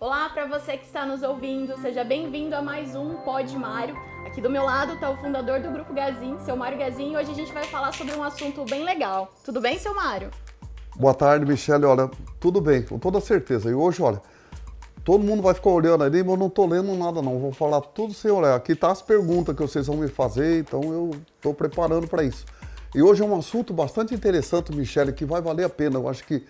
Olá para você que está nos ouvindo, seja bem-vindo a mais um Pod Mário. Aqui do meu lado está o fundador do Grupo Gazin, seu Mário Gazin, e hoje a gente vai falar sobre um assunto bem legal. Tudo bem, seu Mário? Boa tarde, Michele. Olha, tudo bem, com toda certeza. E hoje, olha, todo mundo vai ficar olhando ali, mas eu não estou lendo nada não. Vou falar tudo sem olhar. Aqui tá as perguntas que vocês vão me fazer, então eu estou preparando para isso. E hoje é um assunto bastante interessante, Michele, que vai valer a pena. Eu acho que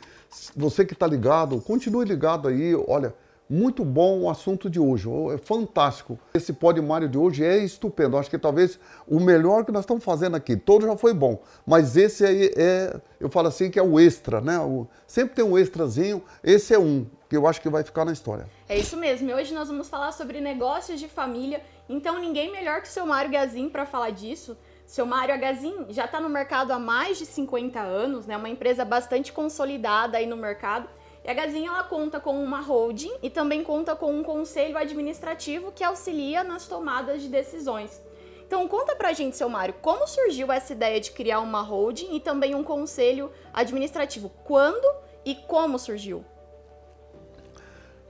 você que está ligado, continue ligado aí. Olha, muito bom o assunto de hoje, é fantástico. Esse Mário de hoje é estupendo. Acho que talvez o melhor que nós estamos fazendo aqui. Todo já foi bom, mas esse aí é, eu falo assim, que é o extra, né? O, sempre tem um extrazinho, esse é um que eu acho que vai ficar na história. É isso mesmo. E hoje nós vamos falar sobre negócios de família. Então ninguém melhor que o seu Mário Gazin para falar disso. Seu Mário Agazin já está no mercado há mais de 50 anos, né? Uma empresa bastante consolidada aí no mercado e a Gazinha ela conta com uma holding e também conta com um conselho administrativo que auxilia nas tomadas de decisões. Então conta pra gente, seu Mário, como surgiu essa ideia de criar uma holding e também um conselho administrativo? Quando e como surgiu?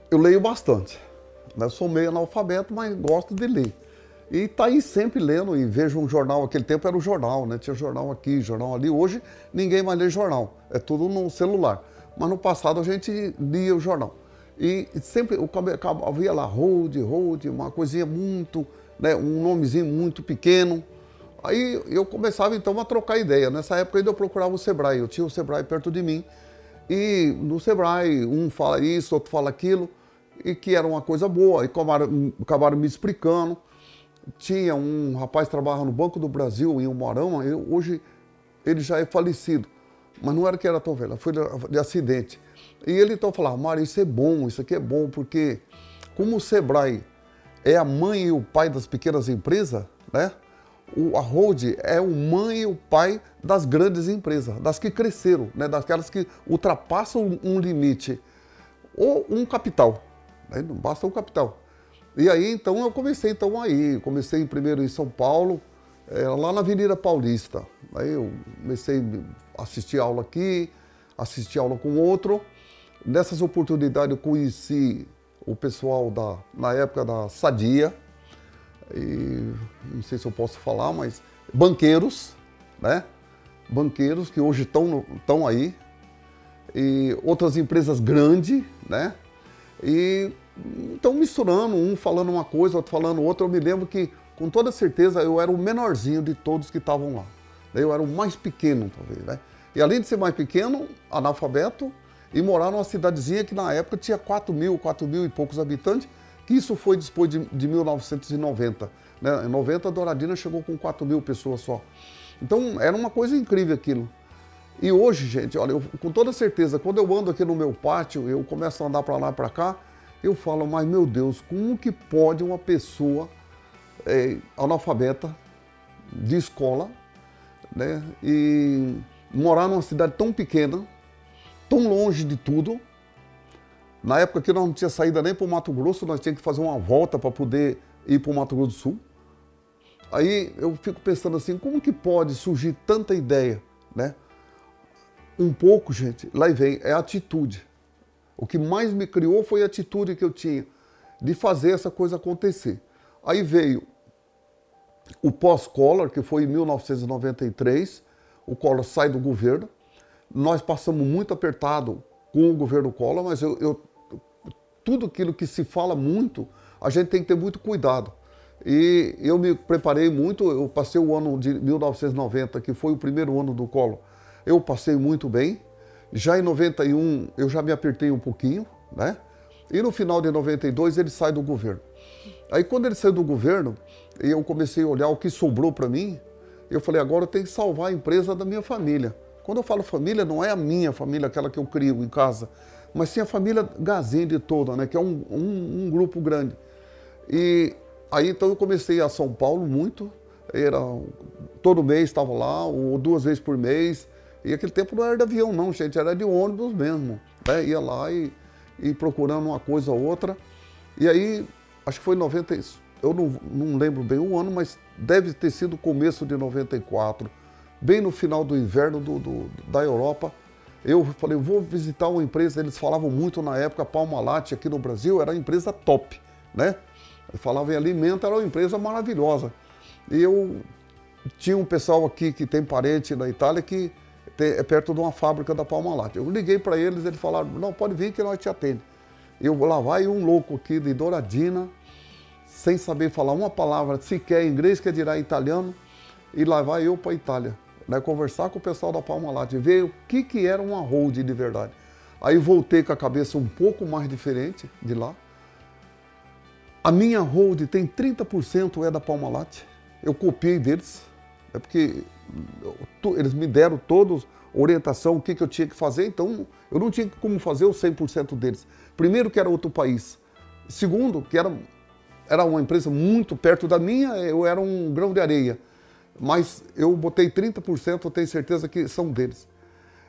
Eu leio bastante. Eu sou meio analfabeto, mas gosto de ler. E tá aí sempre lendo e vejo um jornal. Aquele tempo era o jornal, né? Tinha jornal aqui, jornal ali. Hoje ninguém mais lê jornal. É tudo no celular mas no passado a gente lia o jornal. E sempre havia lá hold, hold, uma coisinha muito, né, um nomezinho muito pequeno. Aí eu começava então a trocar ideia. Nessa época ainda eu procurava o Sebrae, eu tinha o Sebrae perto de mim. E no Sebrae, um fala isso, outro fala aquilo, e que era uma coisa boa. E acabaram, acabaram me explicando. Tinha um rapaz que trabalhava no Banco do Brasil, em Umorama, hoje ele já é falecido mas não era que era tão velha, foi de acidente. E ele então falava, Mário, isso é bom, isso aqui é bom, porque como o Sebrae é a mãe e o pai das pequenas empresas, né? O, a é o mãe e o pai das grandes empresas, das que cresceram, né? daquelas que ultrapassam um limite ou um capital. Né? Não basta um capital. E aí então eu comecei então aí, comecei primeiro em São Paulo, lá na Avenida Paulista. Aí eu comecei a assistir aula aqui, assistir aula com outro. Nessas oportunidades eu conheci o pessoal da, na época da Sadia, e, não sei se eu posso falar, mas banqueiros, né? Banqueiros que hoje estão aí, e outras empresas grandes, né? E estão misturando, um falando uma coisa, outro falando outra. Eu me lembro que com toda certeza eu era o menorzinho de todos que estavam lá. Eu era o mais pequeno, talvez, né? E além de ser mais pequeno, analfabeto, e morar numa cidadezinha que na época tinha 4 mil, 4 mil e poucos habitantes, que isso foi depois de, de 1990. Né? Em 90, a Douradina chegou com 4 mil pessoas só. Então, era uma coisa incrível aquilo. E hoje, gente, olha, eu, com toda certeza, quando eu ando aqui no meu pátio, eu começo a andar para lá para cá, eu falo, mas meu Deus, como que pode uma pessoa é, analfabeta de escola, né? E morar numa cidade tão pequena, tão longe de tudo. Na época que nós não tinha saída nem para o Mato Grosso, nós tínhamos que fazer uma volta para poder ir para o Mato Grosso do Sul. Aí eu fico pensando assim, como que pode surgir tanta ideia, né? Um pouco, gente, lá vem, é atitude. O que mais me criou foi a atitude que eu tinha de fazer essa coisa acontecer. Aí veio o pós-Collor, que foi em 1993, o Collor sai do governo. Nós passamos muito apertado com o governo Collor, mas eu, eu, tudo aquilo que se fala muito, a gente tem que ter muito cuidado. E eu me preparei muito, eu passei o ano de 1990, que foi o primeiro ano do Collor, eu passei muito bem. Já em 91 eu já me apertei um pouquinho, né? E no final de 92 ele sai do governo. Aí quando ele saiu do governo, eu comecei a olhar o que sobrou para mim, eu falei, agora eu tenho que salvar a empresa da minha família. Quando eu falo família, não é a minha família, aquela que eu crio em casa, mas sim a família Gazende toda, né, que é um, um, um grupo grande. E aí então eu comecei a São Paulo muito, era todo mês estava lá, ou duas vezes por mês. E aquele tempo não era de avião, não, gente, era de ônibus mesmo. Né? Ia lá e, e procurando uma coisa ou outra. E aí acho que foi em 90, eu não, não lembro bem o ano, mas deve ter sido começo de 94, bem no final do inverno do, do, da Europa. Eu falei, vou visitar uma empresa, eles falavam muito na época, Palmalate aqui no Brasil era uma empresa top, né? Falavam em alimento, era uma empresa maravilhosa. E eu tinha um pessoal aqui que tem parente na Itália que é perto de uma fábrica da Palmalate. Eu liguei para eles, eles falaram, não, pode vir que nós te atende. Eu lá vai um louco aqui de Douradina, sem saber falar uma palavra sequer inglês, que dirá italiano, e lá vai eu para a Itália né, conversar com o pessoal da Palmalate, ver o que, que era uma hold de verdade. Aí voltei com a cabeça um pouco mais diferente de lá. A minha hold tem 30% é da Palmalate. Eu copiei deles, é porque eles me deram todos orientação, o que, que eu tinha que fazer, então eu não tinha como fazer o 100% deles. Primeiro que era outro país. Segundo, que era, era uma empresa muito perto da minha, eu era um grão de areia mas eu botei 30%, eu tenho certeza que são deles.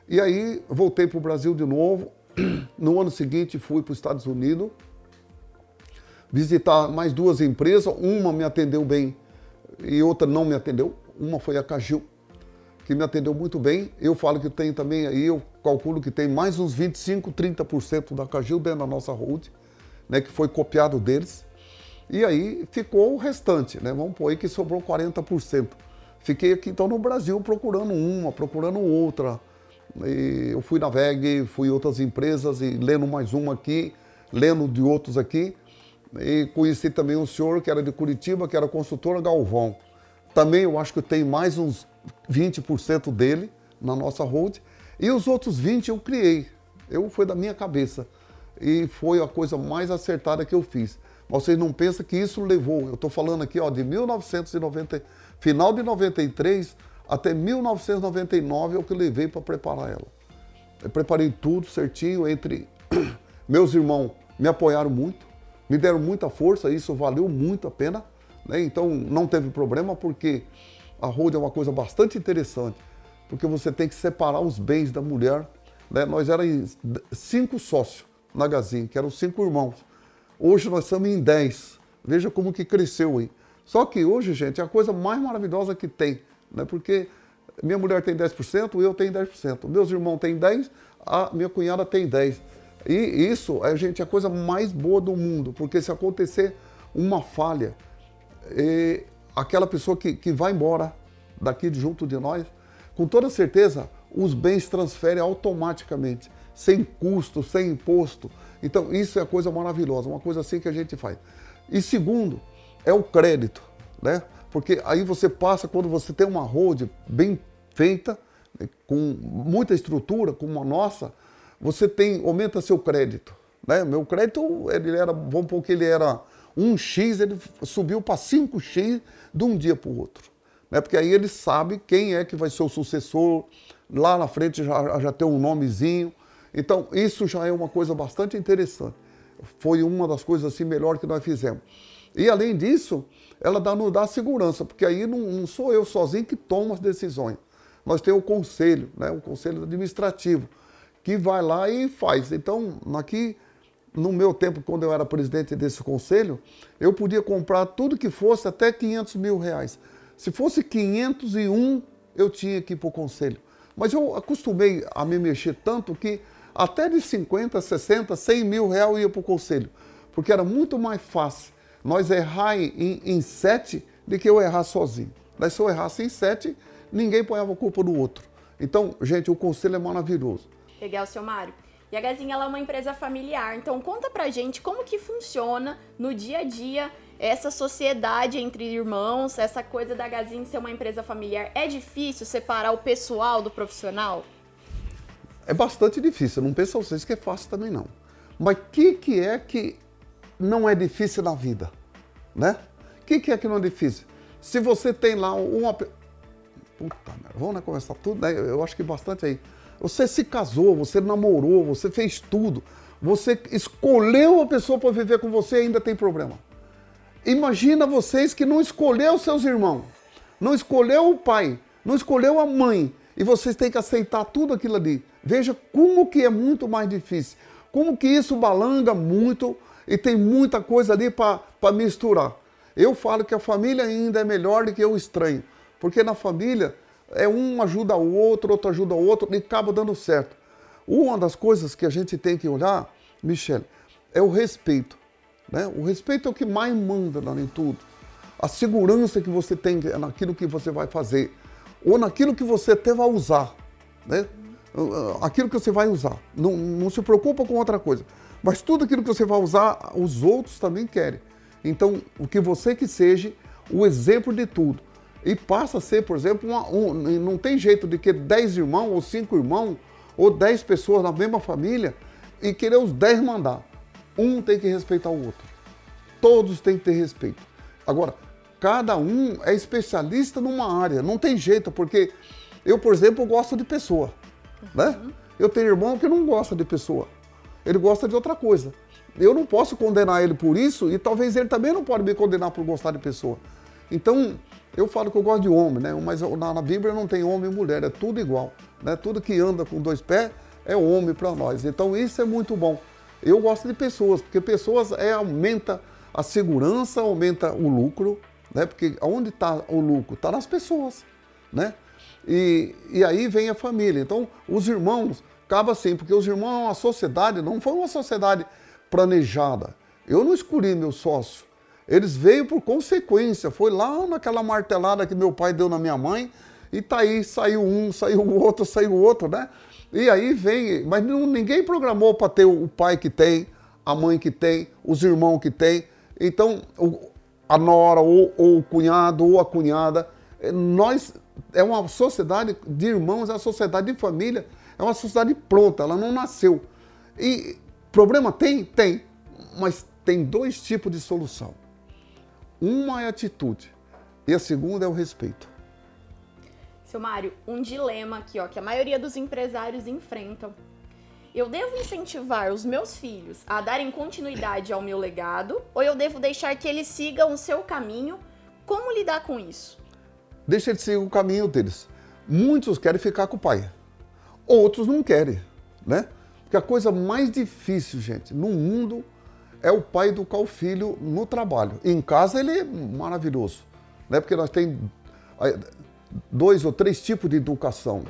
E aí voltei para o Brasil de novo. No ano seguinte fui para os Estados Unidos visitar mais duas empresas. Uma me atendeu bem e outra não me atendeu. Uma foi a Cagil, que me atendeu muito bem. Eu falo que tem também aí, eu calculo que tem mais uns 25, 30% da Cagil dentro da nossa hold, né, que foi copiado deles. E aí ficou o restante, né? Vamos pôr aí que sobrou 40%. Fiquei aqui então no Brasil procurando uma, procurando outra. E eu fui na VEG, fui em outras empresas e lendo mais uma aqui, lendo de outros aqui. E conheci também um senhor que era de Curitiba, que era consultor Galvão. Também eu acho que tem mais uns 20% dele na nossa hold. E os outros 20 eu criei. Eu foi da minha cabeça. E foi a coisa mais acertada que eu fiz. Vocês não pensam que isso levou. Eu estou falando aqui ó, de 1990 Final de 93 até 1999 é o que levei para preparar ela. Eu preparei tudo certinho entre meus irmãos me apoiaram muito, me deram muita força, isso valeu muito a pena. Né? Então não teve problema porque a road é uma coisa bastante interessante, porque você tem que separar os bens da mulher. Né? Nós éramos cinco sócios na Gazin, que eram cinco irmãos. Hoje nós estamos em dez. Veja como que cresceu aí. Só que hoje, gente, é a coisa mais maravilhosa que tem, né? porque minha mulher tem 10%, eu tenho 10%, meus irmãos têm 10%, a minha cunhada tem 10%. E isso, é, gente, é a coisa mais boa do mundo, porque se acontecer uma falha, aquela pessoa que, que vai embora daqui junto de nós, com toda certeza, os bens transferem automaticamente, sem custo, sem imposto. Então, isso é a coisa maravilhosa, uma coisa assim que a gente faz. E segundo, é o crédito, né? Porque aí você passa, quando você tem uma road bem feita, né, com muita estrutura, como a nossa, você tem, aumenta seu crédito. Né? Meu crédito, ele era, vamos pôr que ele era 1x, ele subiu para 5x de um dia para o outro. Né? Porque aí ele sabe quem é que vai ser o sucessor, lá na frente já, já tem um nomezinho. Então, isso já é uma coisa bastante interessante. Foi uma das coisas assim melhor que nós fizemos. E além disso, ela dá, nos dá segurança, porque aí não, não, sou eu sozinho que tomo as decisões. Nós temos o conselho, né, o conselho administrativo, que vai lá e faz. Então, aqui, no meu tempo, quando eu era presidente desse conselho, eu podia comprar tudo que fosse até 500 mil reais. Se fosse 501, eu tinha que ir para o conselho. Mas eu acostumei a me mexer tanto que até de 50, 60, 100 mil reais ia para o conselho, porque era muito mais fácil nós errar em, em sete de que eu errar sozinho. Mas se eu errasse em sete, ninguém ponhava a culpa no outro. Então, gente, o conselho é maravilhoso. Legal, seu Mário. E a Gazinha ela é uma empresa familiar, então conta pra gente como que funciona no dia a dia essa sociedade entre irmãos, essa coisa da Gazinha ser uma empresa familiar. É difícil separar o pessoal do profissional? É bastante difícil, não pensa vocês que é fácil também não. Mas o que, que é que não é difícil na vida, né? O que, que é que não é difícil? Se você tem lá uma... Puta merda, vamos né, conversar tudo, né? Eu acho que bastante aí. Você se casou, você namorou, você fez tudo. Você escolheu a pessoa para viver com você e ainda tem problema. Imagina vocês que não escolheu seus irmãos, não escolheu o pai, não escolheu a mãe, e vocês têm que aceitar tudo aquilo ali. Veja como que é muito mais difícil, como que isso balanga muito e tem muita coisa ali para misturar. Eu falo que a família ainda é melhor do que o estranho, porque na família é um ajuda o outro, outro ajuda o outro e acaba dando certo. Uma das coisas que a gente tem que olhar, Michele, é o respeito. Né? O respeito é o que mais manda em tudo. A segurança que você tem naquilo que você vai fazer, ou naquilo que você até vai usar. Né? Aquilo que você vai usar. Não, não se preocupa com outra coisa. Mas tudo aquilo que você vai usar, os outros também querem. Então, o que você que seja o exemplo de tudo. E passa a ser, por exemplo, uma, um, não tem jeito de que 10 irmãos, ou 5 irmãos, ou 10 pessoas na mesma família e querer os 10 mandar. Um tem que respeitar o outro. Todos têm que ter respeito. Agora, cada um é especialista numa área, não tem jeito, porque eu, por exemplo, gosto de pessoa. Né? Eu tenho irmão que não gosta de pessoa. Ele gosta de outra coisa. Eu não posso condenar ele por isso e talvez ele também não pode me condenar por gostar de pessoa. Então, eu falo que eu gosto de homem, né? Mas na, na Bíblia não tem homem e mulher, é tudo igual. Né? Tudo que anda com dois pés é homem para nós. Então, isso é muito bom. Eu gosto de pessoas, porque pessoas é, aumenta a segurança, aumenta o lucro, né? Porque onde está o lucro? Está nas pessoas, né? E, e aí vem a família. Então, os irmãos, acaba assim, porque os irmãos, a sociedade não foi uma sociedade planejada. Eu não escolhi meu sócio. Eles veio por consequência. Foi lá naquela martelada que meu pai deu na minha mãe. E tá aí, saiu um, saiu o outro, saiu o outro, né? E aí vem. Mas não, ninguém programou para ter o pai que tem, a mãe que tem, os irmãos que tem. Então, a nora, ou, ou o cunhado, ou a cunhada. Eh, nós. É uma sociedade de irmãos, é uma sociedade de família, é uma sociedade pronta, ela não nasceu. E problema tem? Tem. Mas tem dois tipos de solução. Uma é atitude e a segunda é o respeito. Seu Mário, um dilema aqui, ó, que a maioria dos empresários enfrentam. Eu devo incentivar os meus filhos a darem continuidade ao meu legado ou eu devo deixar que eles sigam o seu caminho? Como lidar com isso? Deixa eles seguir o caminho deles. Muitos querem ficar com o pai, outros não querem, né? Porque a coisa mais difícil, gente, no mundo é o pai educar o filho no trabalho. Em casa ele é maravilhoso, né? Porque nós temos dois ou três tipos de educação.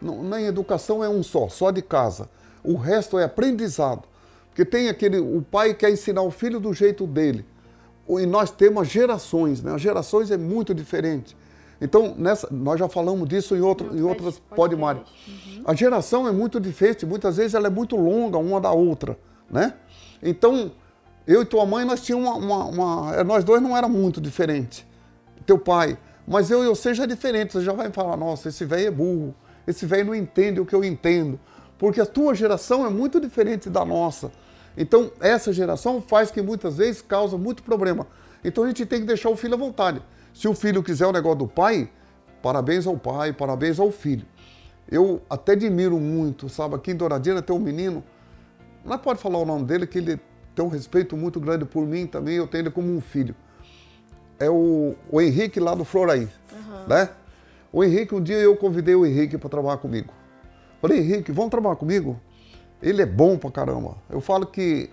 Nem educação é um só, só de casa. O resto é aprendizado. Porque tem aquele, o pai quer ensinar o filho do jeito dele. E nós temos gerações, né? As gerações é muito diferente. Então, nessa, nós já falamos disso em, outro, em outras podmares. Uhum. A geração é muito diferente, muitas vezes ela é muito longa uma da outra, né? Então, eu e tua mãe, nós tínhamos uma, uma, uma é, Nós dois não era muito diferentes. Teu pai. Mas eu e você já é diferente. Você já vai falar, nossa, esse velho é burro. Esse velho não entende o que eu entendo. Porque a tua geração é muito diferente da nossa. Então, essa geração faz que muitas vezes causa muito problema. Então, a gente tem que deixar o filho à vontade. Se o filho quiser o negócio do pai, parabéns ao pai, parabéns ao filho. Eu até admiro muito, sabe? Aqui em Douradina tem um menino, não pode falar o nome dele, que ele tem um respeito muito grande por mim também, eu tenho ele como um filho. É o, o Henrique lá do Floraí, uhum. né? O Henrique, um dia eu convidei o Henrique para trabalhar comigo. Falei, Henrique, vamos trabalhar comigo? Ele é bom pra caramba. Eu falo que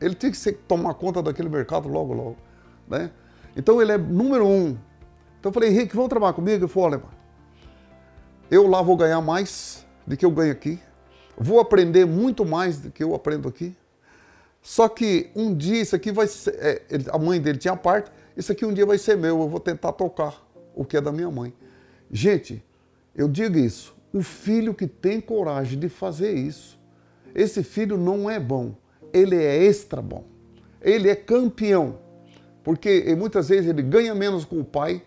ele tinha que ser, tomar conta daquele mercado logo, logo, né? Então ele é número um. Então eu falei, Henrique, vamos trabalhar comigo? Ele falou, olha, eu lá vou ganhar mais do que eu ganho aqui. Vou aprender muito mais do que eu aprendo aqui. Só que um dia isso aqui vai ser. É, a mãe dele tinha parte, isso aqui um dia vai ser meu, eu vou tentar tocar o que é da minha mãe. Gente, eu digo isso. O filho que tem coragem de fazer isso, esse filho não é bom, ele é extra bom. Ele é campeão. Porque muitas vezes ele ganha menos com o pai.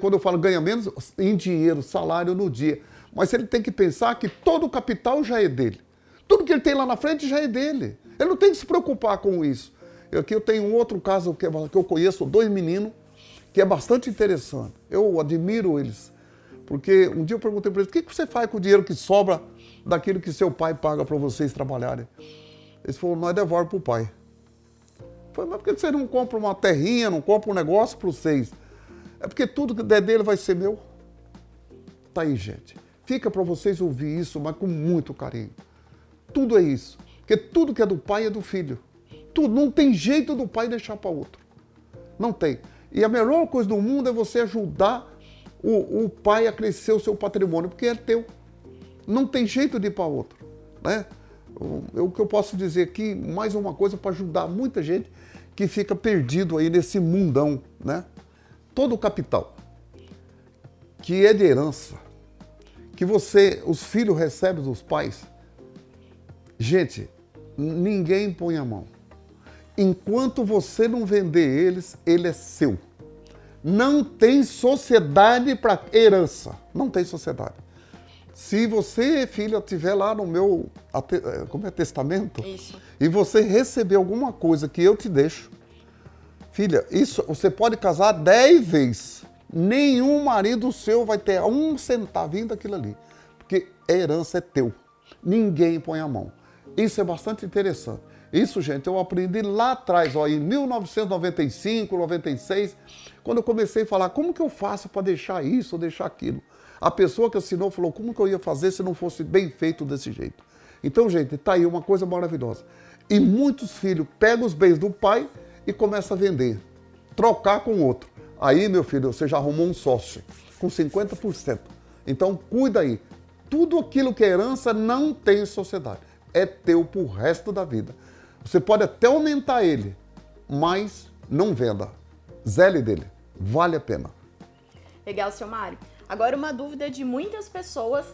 Quando eu falo ganha menos, em dinheiro, salário no dia. Mas ele tem que pensar que todo o capital já é dele. Tudo que ele tem lá na frente já é dele. Ele não tem que se preocupar com isso. Aqui eu tenho um outro caso que, eu conheço, dois meninos, que é bastante interessante. Eu admiro eles. Porque um dia eu perguntei para eles, o que você faz com o dinheiro que sobra daquilo que seu pai paga para vocês trabalharem? Eles falaram, nós devolvemos para o pai. Falei, mas por que você não compra uma terrinha, não compra um negócio para vocês? É porque tudo que der dele vai ser meu. Tá aí, gente. Fica para vocês ouvir isso, mas com muito carinho. Tudo é isso. Porque tudo que é do pai é do filho. Tudo. Não tem jeito do pai deixar para outro. Não tem. E a melhor coisa do mundo é você ajudar o, o pai a crescer o seu patrimônio, porque é teu. Não tem jeito de ir para outro. né? O, que eu posso dizer aqui, mais uma coisa para ajudar muita gente que fica perdido aí nesse mundão, né? Todo o capital que é de herança, que você, os filhos recebem dos pais, gente, ninguém põe a mão. Enquanto você não vender eles, ele é seu. Não tem sociedade para herança. Não tem sociedade. Se você, filha, estiver lá no meu eh, como é, testamento isso. e você receber alguma coisa que eu te deixo, filha, isso você pode casar dez vezes. Nenhum marido seu vai ter um centavinho daquilo ali. Porque a herança é teu. Ninguém põe a mão. Isso é bastante interessante. Isso, gente, eu aprendi lá atrás, ó, em 1995, 96, quando eu comecei a falar como que eu faço para deixar isso ou deixar aquilo. A pessoa que assinou falou como que eu ia fazer se não fosse bem feito desse jeito. Então, gente, tá aí uma coisa maravilhosa. E muitos filhos pegam os bens do pai e começam a vender, trocar com outro. Aí, meu filho, você já arrumou um sócio com 50%. Então, cuida aí. Tudo aquilo que é herança não tem sociedade. É teu pro resto da vida. Você pode até aumentar ele, mas não venda. Zele dele. Vale a pena. Legal, seu Mário. Agora, uma dúvida de muitas pessoas.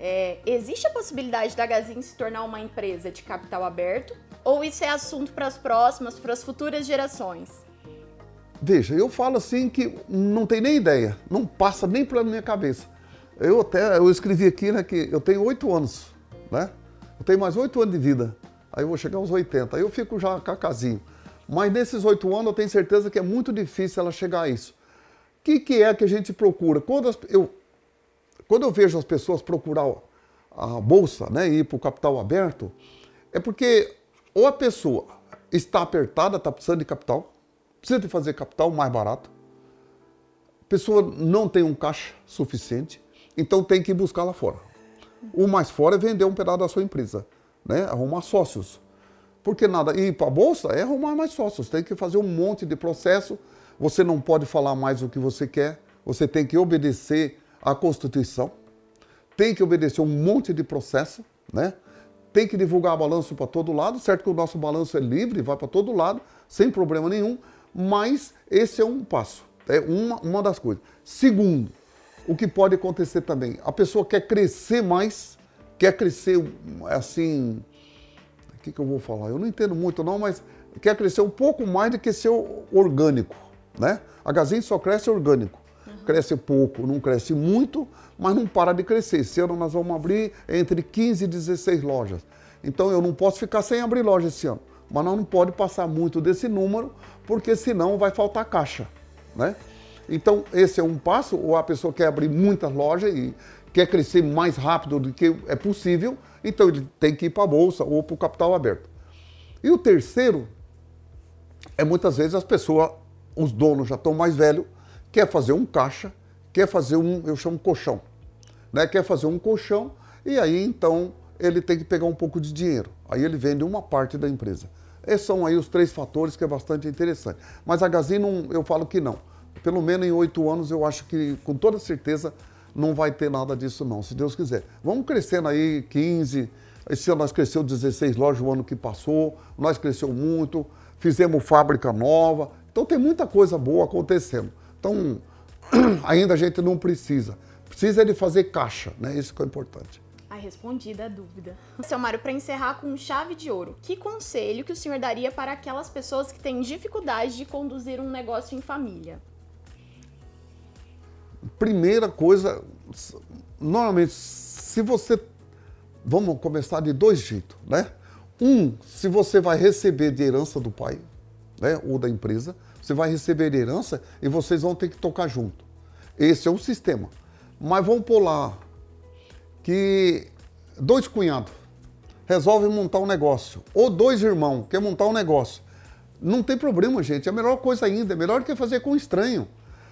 É, existe a possibilidade da Gazin se tornar uma empresa de capital aberto? Ou isso é assunto para as próximas, para as futuras gerações? Veja, eu falo assim que não tem nem ideia, não passa nem pela minha cabeça. Eu até eu escrevi aqui né, que eu tenho oito anos, né? Eu tenho mais oito anos de vida aí eu vou chegar aos 80, aí eu fico já cacazinho. Mas nesses oito anos eu tenho certeza que é muito difícil ela chegar a isso. Que, que é que a gente procura? Quando, as, eu, quando eu vejo as pessoas procurar a bolsa né, e ir para o capital aberto, é porque ou a pessoa está apertada, está precisando de capital, precisa de fazer capital mais barato, a pessoa não tem um caixa suficiente, então tem que buscar lá fora. O mais fora é vender um pedaço da sua empresa né? arrumar sócios. Porque nada, ir para a bolsa é arrumar mais sócios, tem que fazer um monte de processo, você não pode falar mais o que você quer, você tem que obedecer à Constituição, tem que obedecer um monte de processo, né? tem que divulgar balanço para todo lado, certo que o nosso balanço é livre, vai para todo lado, sem problema nenhum, mas esse é um passo, é uma, uma das coisas. Segundo, o que pode acontecer também, a pessoa quer crescer mais, quer crescer assim. O que, que eu vou falar? Eu não entendo muito, não, mas quer crescer um pouco mais do que ser orgânico. Né? A Gazin só cresce orgânico. Uhum. Cresce pouco, não cresce muito, mas não para de crescer. Esse ano nós vamos abrir entre 15 e 16 lojas. Então eu não posso ficar sem abrir loja esse ano. Mas nós não pode passar muito desse número, porque senão vai faltar caixa. Né? Então, esse é um passo, ou a pessoa quer abrir muitas lojas e quer crescer mais rápido do que é possível, então ele tem que ir para a bolsa ou para o capital aberto. E o terceiro é muitas vezes as pessoas, os donos já estão mais velhos, quer fazer um caixa, quer fazer um, eu chamo colchão, né? Quer fazer um colchão e aí então ele tem que pegar um pouco de dinheiro. Aí ele vende uma parte da empresa. Esses são aí os três fatores que é bastante interessante. Mas a Gazin, eu falo que não. Pelo menos em oito anos eu acho que com toda certeza não vai ter nada disso não, se Deus quiser. Vamos crescendo aí 15, esse ano nós cresceu 16 lojas o ano que passou, nós cresceu muito, fizemos fábrica nova, então tem muita coisa boa acontecendo. Então, ainda a gente não precisa. Precisa de fazer caixa, né? Isso que é importante. A respondida a dúvida. Seu Mário, para encerrar com chave de ouro, que conselho que o senhor daria para aquelas pessoas que têm dificuldade de conduzir um negócio em família? primeira coisa, normalmente, se você. Vamos começar de dois jeitos, né? Um, se você vai receber de herança do pai, né, ou da empresa, você vai receber herança e vocês vão ter que tocar junto. Esse é um sistema. Mas vamos pular que dois cunhados resolvem montar um negócio, ou dois irmãos querem montar um negócio. Não tem problema, gente. É a melhor coisa ainda. É melhor que fazer com estranho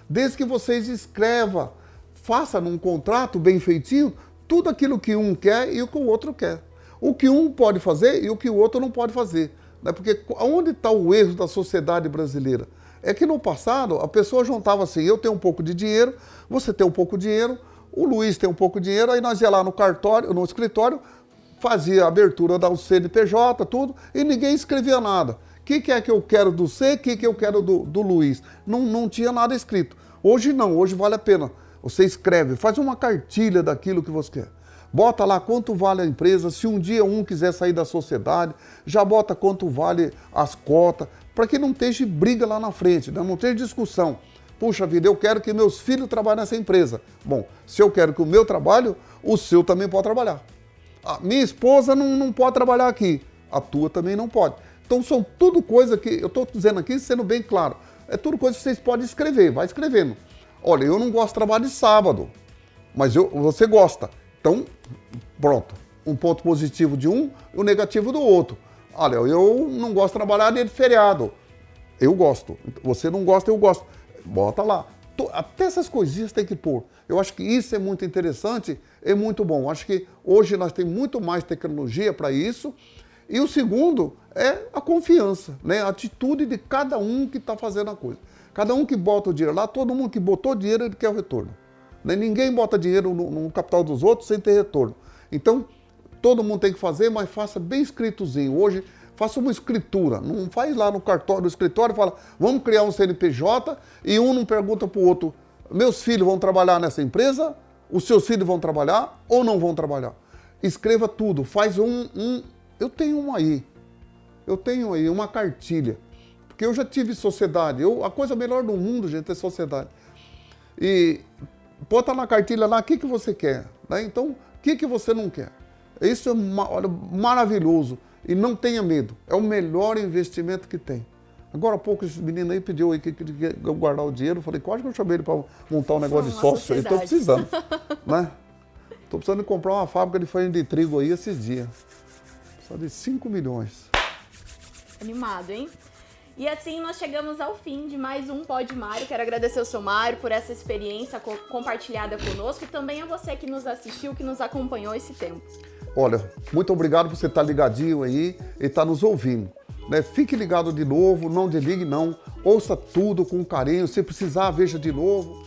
desde que vocês escreva, faça num contrato bem feitinho, tudo aquilo que um quer e o que o outro quer. O que um pode fazer e o que o outro não pode fazer. Né? Porque onde está o erro da sociedade brasileira? É que no passado a pessoa juntava assim, eu tenho um pouco de dinheiro, você tem um pouco de dinheiro, o Luiz tem um pouco de dinheiro, aí nós ia lá no cartório, no escritório, fazia a abertura da CNPJ, tudo, e ninguém escrevia nada. O que, que é que eu quero do C, o que, que eu quero do, do Luiz? Não, não tinha nada escrito. Hoje não, hoje vale a pena. Você escreve, faz uma cartilha daquilo que você quer. Bota lá quanto vale a empresa, se um dia um quiser sair da sociedade, já bota quanto vale as cotas, para que não esteja briga lá na frente, né? não esteja discussão. Puxa vida, eu quero que meus filhos trabalhem nessa empresa. Bom, se eu quero que o meu trabalho, o seu também pode trabalhar. A minha esposa não, não pode trabalhar aqui, a tua também não pode. Então são tudo coisa que, eu estou dizendo aqui, sendo bem claro, é tudo coisa que vocês podem escrever, vai escrevendo. Olha, eu não gosto de trabalho de sábado, mas eu, você gosta. Então, pronto. Um ponto positivo de um e o negativo do outro. Olha, eu não gosto de trabalhar dia de feriado. Eu gosto. Você não gosta, eu gosto. Bota lá. Até essas coisinhas tem que pôr. Eu acho que isso é muito interessante e muito bom. Acho que hoje nós temos muito mais tecnologia para isso. E o segundo é a confiança, né? a atitude de cada um que está fazendo a coisa. Cada um que bota o dinheiro lá, todo mundo que botou dinheiro, ele quer o retorno. Né? Ninguém bota dinheiro no, no capital dos outros sem ter retorno. Então, todo mundo tem que fazer, mas faça bem escritozinho. Hoje, faça uma escritura. Não faz lá no cartório, no escritório fala, vamos criar um CNPJ e um não pergunta para o outro, meus filhos vão trabalhar nessa empresa? Os seus filhos vão trabalhar ou não vão trabalhar? Escreva tudo, faz um, um eu tenho um aí, eu tenho aí uma cartilha, porque eu já tive sociedade, eu, a coisa melhor do mundo, gente, é sociedade. E bota na cartilha lá o que, que você quer. Né? Então, o que, que você não quer? Isso é olha, maravilhoso. E não tenha medo. É o melhor investimento que tem. Agora há pouco esse menino aí pediu aí que queria guardar o dinheiro. Eu falei, quase que eu chamei ele para montar um negócio de sócio aí. Estou precisando. né? Estou precisando de comprar uma fábrica de farinha de trigo aí esses dias. Só de 5 milhões. Animado, hein? E assim nós chegamos ao fim de mais um Pod Mário. Quero agradecer ao seu Mário por essa experiência co compartilhada conosco e também a você que nos assistiu, que nos acompanhou esse tempo. Olha, muito obrigado por você estar ligadinho aí e estar nos ouvindo. Né? Fique ligado de novo, não desligue não, ouça tudo com carinho, se precisar veja de novo.